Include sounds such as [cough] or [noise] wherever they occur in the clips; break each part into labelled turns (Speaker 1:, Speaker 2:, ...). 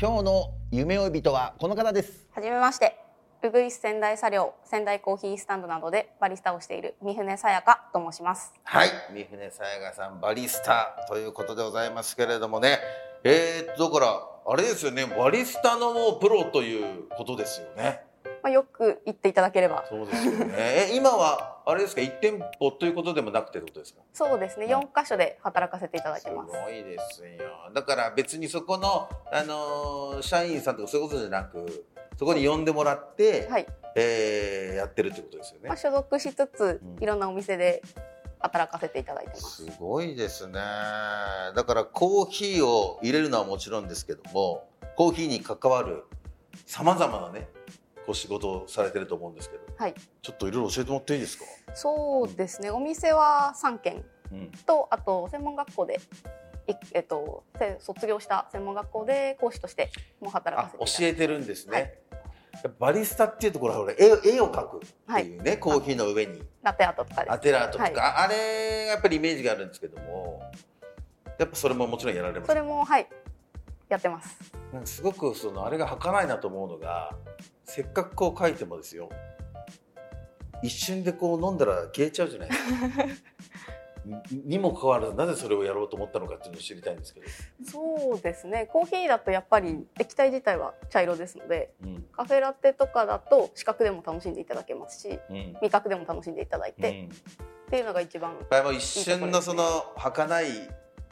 Speaker 1: 今日の夢追い人はこの方です
Speaker 2: はじめまして。ウグイス仙台茶寮、仙台コーヒースタンドなどでバリスタをしている三船さやかと申します。
Speaker 1: はい三船さやかさんバリスタということでございますけれどもねえー、だからあれですよねバリスタのもうプロということですよね
Speaker 2: まあ、よく言っていただければ。
Speaker 1: そうですよねえ今はあれですか一店舗ということでもなくてことですか？
Speaker 2: そうですね。4箇所で働かせていただいてます。
Speaker 1: すごいですよだから別にそこの、あのー社員さんとかそういうことじゃなくそこに呼んでもらって、
Speaker 2: はい。
Speaker 1: えーやってるってことですよね
Speaker 2: まあ、所属しつつ
Speaker 1: うん、
Speaker 2: いろんなお店で働かせていただいてます
Speaker 1: す。ごいですねだからコーヒーを入れるのはもちろんですけどもコーヒーに関わるさまざまなねこう仕事をされてると思うんですけど
Speaker 2: はい。
Speaker 1: ちょっといろいろ教えてもらっていいですか、
Speaker 2: そうですね。お店は3軒。
Speaker 1: うん、
Speaker 2: と、あと専門学校で、いえっと、せ卒業した専門学校で講師としても働か
Speaker 1: あ
Speaker 2: せて
Speaker 1: 教えてるんですね、
Speaker 2: はい。
Speaker 1: バリスタっていうところはほら絵を絵を描くっていうね、コーヒーの上に。
Speaker 2: ラテアートとかです。
Speaker 1: アテラートとか、
Speaker 2: はい。
Speaker 1: あれがやっぱりイメージがあるんですけどもやっぱそれももちろんやられます？
Speaker 2: それも、はい。やってます。
Speaker 1: なんかすごくそのあれが儚いなと思うのがせっかくこう書いてもですよ一瞬でこう飲んだら消えちゃうじゃないですか。に [laughs] にもかかわらずなぜそれをやろうと思ったのかっていうのを知りたいんですけど、
Speaker 2: そうですね。コーヒーだとやっぱり液体自体は茶色ですので
Speaker 1: うん。
Speaker 2: カフェラテとかだと視覚でも楽しんでいただけますし
Speaker 1: うん。うん、
Speaker 2: 味覚でも楽しんでいただいて、っていうのが一番
Speaker 1: やっぱりもう一瞬のその儚い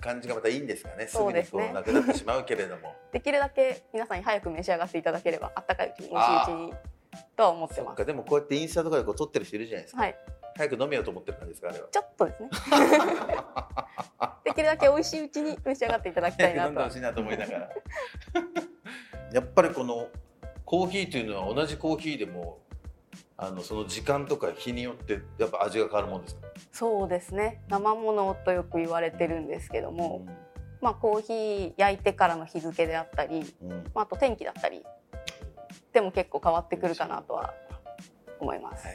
Speaker 1: 感じがまたいいんですかね。すぐにこ
Speaker 2: そうですね。
Speaker 1: うなくなってしまうけれども。[laughs]
Speaker 2: できるだけ皆さんに早く召し上がっていただければあったかいうちに美味しいうちにとは思ってます。
Speaker 1: でもこうやってインスタとかでこう撮ってる人いるじゃないですか、
Speaker 2: はい。
Speaker 1: 早く飲めようと思ってる感じですかあれは。
Speaker 2: ちょっとですね。[laughs] できるだけ美味しいうちに召し上がっていただきたいな
Speaker 1: 飲んでほしいなと思いながら。[laughs] やっぱりこのコーヒーというのは同じコーヒーでもあのその時間とか日によってやっぱ味が変わるもんですか、
Speaker 2: そうですね。生ものとよく言われてるんですけども、まあ、コーヒー焼いてからの日付であったり、
Speaker 1: うんうん。
Speaker 2: まあ、あと天気だったりでも結構変わってくるかなとは思います。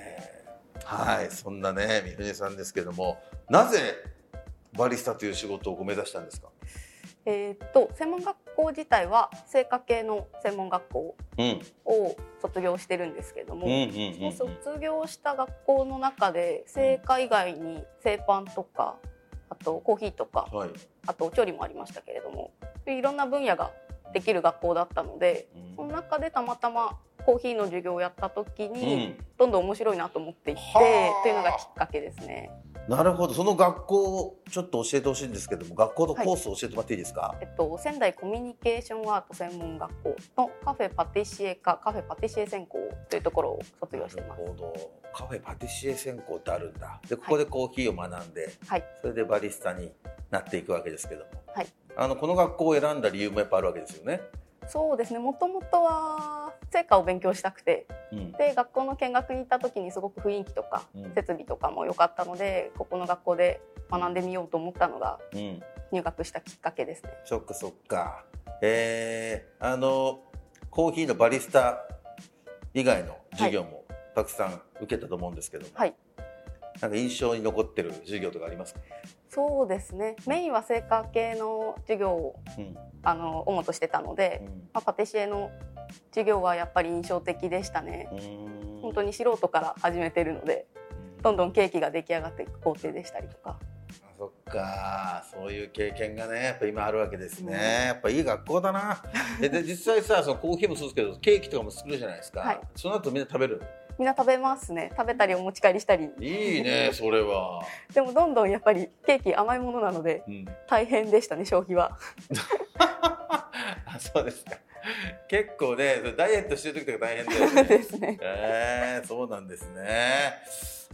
Speaker 1: はい。そんなね三船さんですけどもなぜバリスタという仕事をご目指したんですか、
Speaker 2: えーっと専門学校自体は製菓系の専門学校
Speaker 1: うん。
Speaker 2: を卒業してるんですけども、
Speaker 1: うんうん
Speaker 2: その卒業した学校の中で製菓以外に製パンとかあとコーヒーとか
Speaker 1: はい。
Speaker 2: あと調理もありましたけれどもいろんな分野ができる学校だったので
Speaker 1: うん。
Speaker 2: その中でたまたまコーヒーの授業をやった時に、
Speaker 1: うん。
Speaker 2: どんどん面白いなと思っていって
Speaker 1: はあ。
Speaker 2: というのがきっかけですね。
Speaker 1: なるほど。その学校をちょっと教えてほしいんですけども学校のコースを教えてもらっていいですか、
Speaker 2: えっと、仙台コミュニケーションアート専門学校のカフェパティシエ科カフェパティシエ専攻というところを卒業してます。
Speaker 1: なる。ほど。カフェパティシエ専攻ってあるんだ。でここでコーヒーを学んで、
Speaker 2: はい、
Speaker 1: それでバリスタになっていくわけですけども、
Speaker 2: はい。
Speaker 1: あのこの学校を選んだ理由もやっぱあるわけですよね。
Speaker 2: そうですね。もともとは成果を勉強したくて。
Speaker 1: うん。
Speaker 2: で学校の見学に行った時にすごく雰囲気とか
Speaker 1: うん。
Speaker 2: 設備とかも良かったのでここの学校で学んでみようと思ったのが
Speaker 1: うん、
Speaker 2: 入学したきっかけですね。
Speaker 1: そっかそっか。えー、あのコーヒーのバリスタ以外の授業もたくさん受けたと思うんですけども、
Speaker 2: はい。
Speaker 1: なんか印象に残ってる授業とかありますか、
Speaker 2: そうですね。メインは成果系の授業を
Speaker 1: うん。
Speaker 2: あの主としてたので、まあ、パティシエの授業はやっぱり印象的でしたね。
Speaker 1: うん。
Speaker 2: 本当に素人から始めてるのでどんどんケーキが出来上がっていく工程でしたりとか。
Speaker 1: そそっか。そういう経験がねやっぱ今あるわけですね、
Speaker 2: うん。
Speaker 1: やっぱいい学校だな。えで実際さそのコーヒーもそうですけどケーキとかも作るじゃないですか、
Speaker 2: はい。
Speaker 1: その後みんな食べる
Speaker 2: みんな食べますね。食べたりお持ち帰りしたり。
Speaker 1: いいねそれは、
Speaker 2: でもどんどんやっぱりケーキ甘いものなので
Speaker 1: うん、
Speaker 2: 大変でしたね消費は。
Speaker 1: あ [laughs] そうですか。結構ねダイエットしてる時とか大変だよ
Speaker 2: で
Speaker 1: ね
Speaker 2: すね。
Speaker 1: えー、そうなんですね。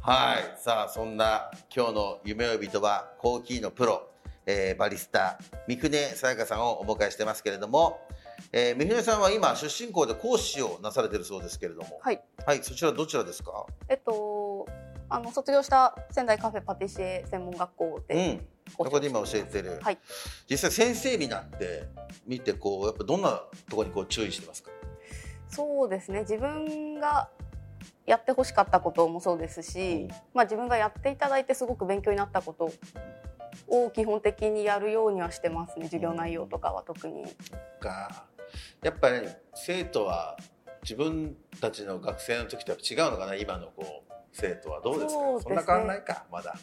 Speaker 1: はい。さあそんな今日の夢追い人はコーヒーのプロ、えーバリスタ三船さやかさんをお迎えしてますけれども、えー、三船さんは今出身校で講師をなされてるそうですけれども。
Speaker 2: はい。
Speaker 1: はいそちらどちらですか？
Speaker 2: えっとあの卒業した仙台カフェパティシエ専門学校
Speaker 1: う
Speaker 2: で
Speaker 1: んそこで今教えてる、
Speaker 2: はい。
Speaker 1: 実際先生になって見てこうやっぱどんなところにこう注意してますか？
Speaker 2: そうですね。自分がやってほしかったこともそうですし、
Speaker 1: うん。
Speaker 2: まあ、自分がやっていただいてすごく勉強になったことを基本的にやるようにはしてますね。授業内容とかは特に。
Speaker 1: か。やっぱり、生徒は自分たちの学生の時とやっぱ違うのかな？今のこう生徒はどうですか？
Speaker 2: そすね。
Speaker 1: そんな変わんないかまだ、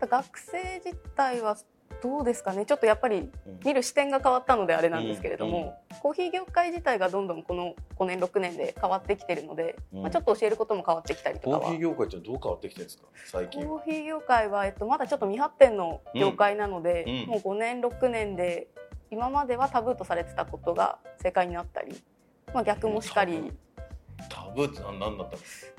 Speaker 2: 学生自体はどうですかね。ちょっとやっぱり
Speaker 1: うん。
Speaker 2: 見る視点が変わったのであれなんですけれども、コーヒー業界自体がどんどんこの5年6年で変わってきてるので、
Speaker 1: うん。
Speaker 2: まあ、ちょっと教えることも変わってきたりとかは。
Speaker 1: コーヒー業界ってどう変わってきてるんですか？最近
Speaker 2: コーヒー業界は、えっと、まだちょっと未発展の業界なので、もう5年6年で今まではタブーとされてたことが正解になったり、まあ、逆もしかり。
Speaker 1: タブー。って何何だったんです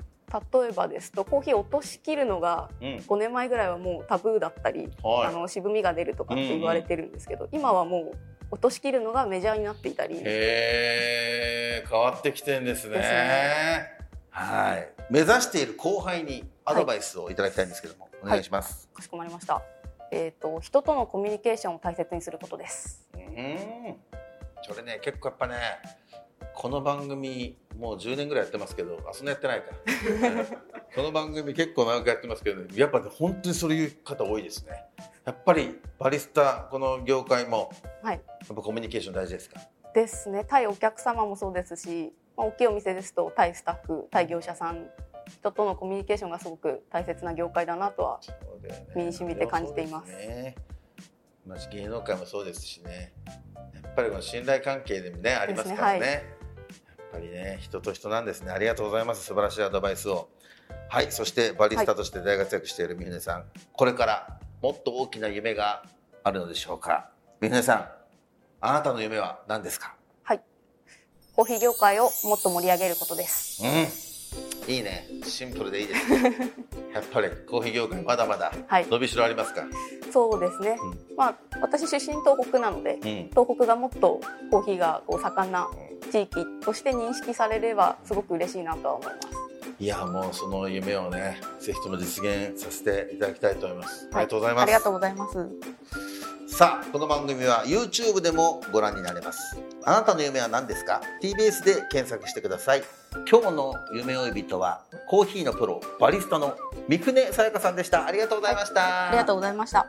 Speaker 2: 例えばですとコーヒーを落としきるのが
Speaker 1: うん。
Speaker 2: 5年前ぐらいはもうタブーだったり、
Speaker 1: はい。
Speaker 2: あの渋みが出るとかって言われてるんですけど、今はもう落としきるのがメジャーになっていたり。
Speaker 1: へえ変わってきてんですね。
Speaker 2: ね。
Speaker 1: はい。目指している後輩にアドバイスをいただきたいんですけども、お願いします、
Speaker 2: かしこまりました、えー、と人とのコミュニケーションを大切にすることです。
Speaker 1: うん。それね結構やっぱねこの番組もう10年ぐらいやってますけどあそんなやってないか。[laughs] この番組結構長くやってますけど、ね、やっぱね本当にそういう方多いですね。やっぱりバリスタこの業界も
Speaker 2: はい。
Speaker 1: やっぱコミュニケーション大事ですか？
Speaker 2: ですね。対お客様もそうですし、まあ、大きいお店ですと対スタッフ対業者さん人とのコミュニケーションがすごく大切な業界だなとは身に染みて感じています。
Speaker 1: すね。まあ芸能界もそうですしね。やっぱりこの信頼関係でもねありますからねぱりね人と人なんですね。ありがとうございます。素晴らしいアドバイスを。はいそしてバリスタとして大活躍している三船さん、これからもっと大きな夢があるのでしょうか。三船さんあなたの夢は何ですか？
Speaker 2: はい。コーヒー業界をもっと盛り上げることです。
Speaker 1: うん。いいね。シンプルでいいですね。[laughs] やっぱりコーヒー業界まだまだ
Speaker 2: はい。
Speaker 1: 伸びしろありますか、
Speaker 2: そうですね、
Speaker 1: う
Speaker 2: まあ私出身東北なので
Speaker 1: うん。
Speaker 2: 東北がもっとコーヒーがこう盛んな地域として認識されればすごく嬉しいなとは思います。
Speaker 1: いやもうその夢をねぜひとも実現させていただきたいと思います、ありがとうございます。
Speaker 2: ありがとうございます。
Speaker 1: さあこの番組は YouTube でもご覧になれます。あなたの夢は何ですか？TBS で検索してください。今日の夢追い人はコーヒーのプロバリスタの三船さやかさんでした。ありがとうございました、
Speaker 2: ありがとうございました